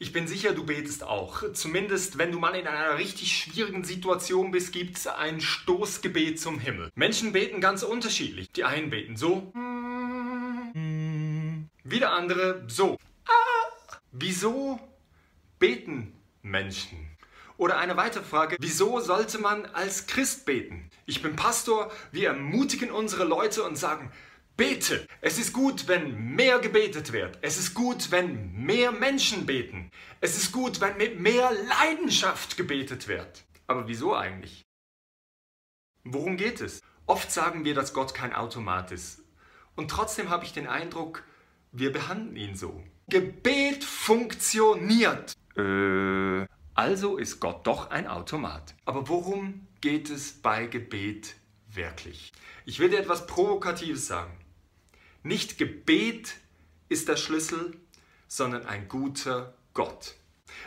Ich bin sicher, du betest auch. Zumindest, wenn du mal in einer richtig schwierigen Situation bist, gibt es ein Stoßgebet zum Himmel. Menschen beten ganz unterschiedlich. Die einen beten so. Wieder andere so. Wieso beten Menschen? Oder eine weitere Frage, wieso sollte man als Christ beten? Ich bin Pastor, wir ermutigen unsere Leute und sagen, Bete. Es ist gut, wenn mehr gebetet wird. Es ist gut, wenn mehr Menschen beten. Es ist gut, wenn mit mehr Leidenschaft gebetet wird. Aber wieso eigentlich? Worum geht es? Oft sagen wir, dass Gott kein Automat ist. Und trotzdem habe ich den Eindruck, wir behandeln ihn so. Gebet funktioniert. Äh, also ist Gott doch ein Automat. Aber worum geht es bei Gebet wirklich? Ich will dir etwas Provokatives sagen. Nicht Gebet ist der Schlüssel, sondern ein guter Gott.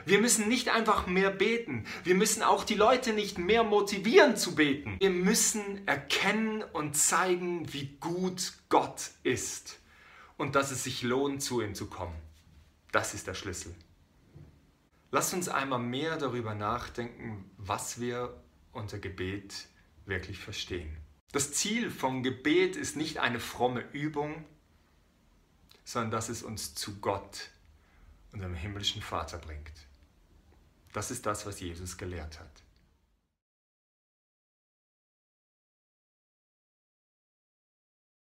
Wir müssen nicht einfach mehr beten. Wir müssen auch die Leute nicht mehr motivieren zu beten. Wir müssen erkennen und zeigen, wie gut Gott ist und dass es sich lohnt, zu ihm zu kommen. Das ist der Schlüssel. Lasst uns einmal mehr darüber nachdenken, was wir unter Gebet wirklich verstehen. Das Ziel vom Gebet ist nicht eine fromme Übung, sondern dass es uns zu Gott, unserem himmlischen Vater, bringt. Das ist das, was Jesus gelehrt hat.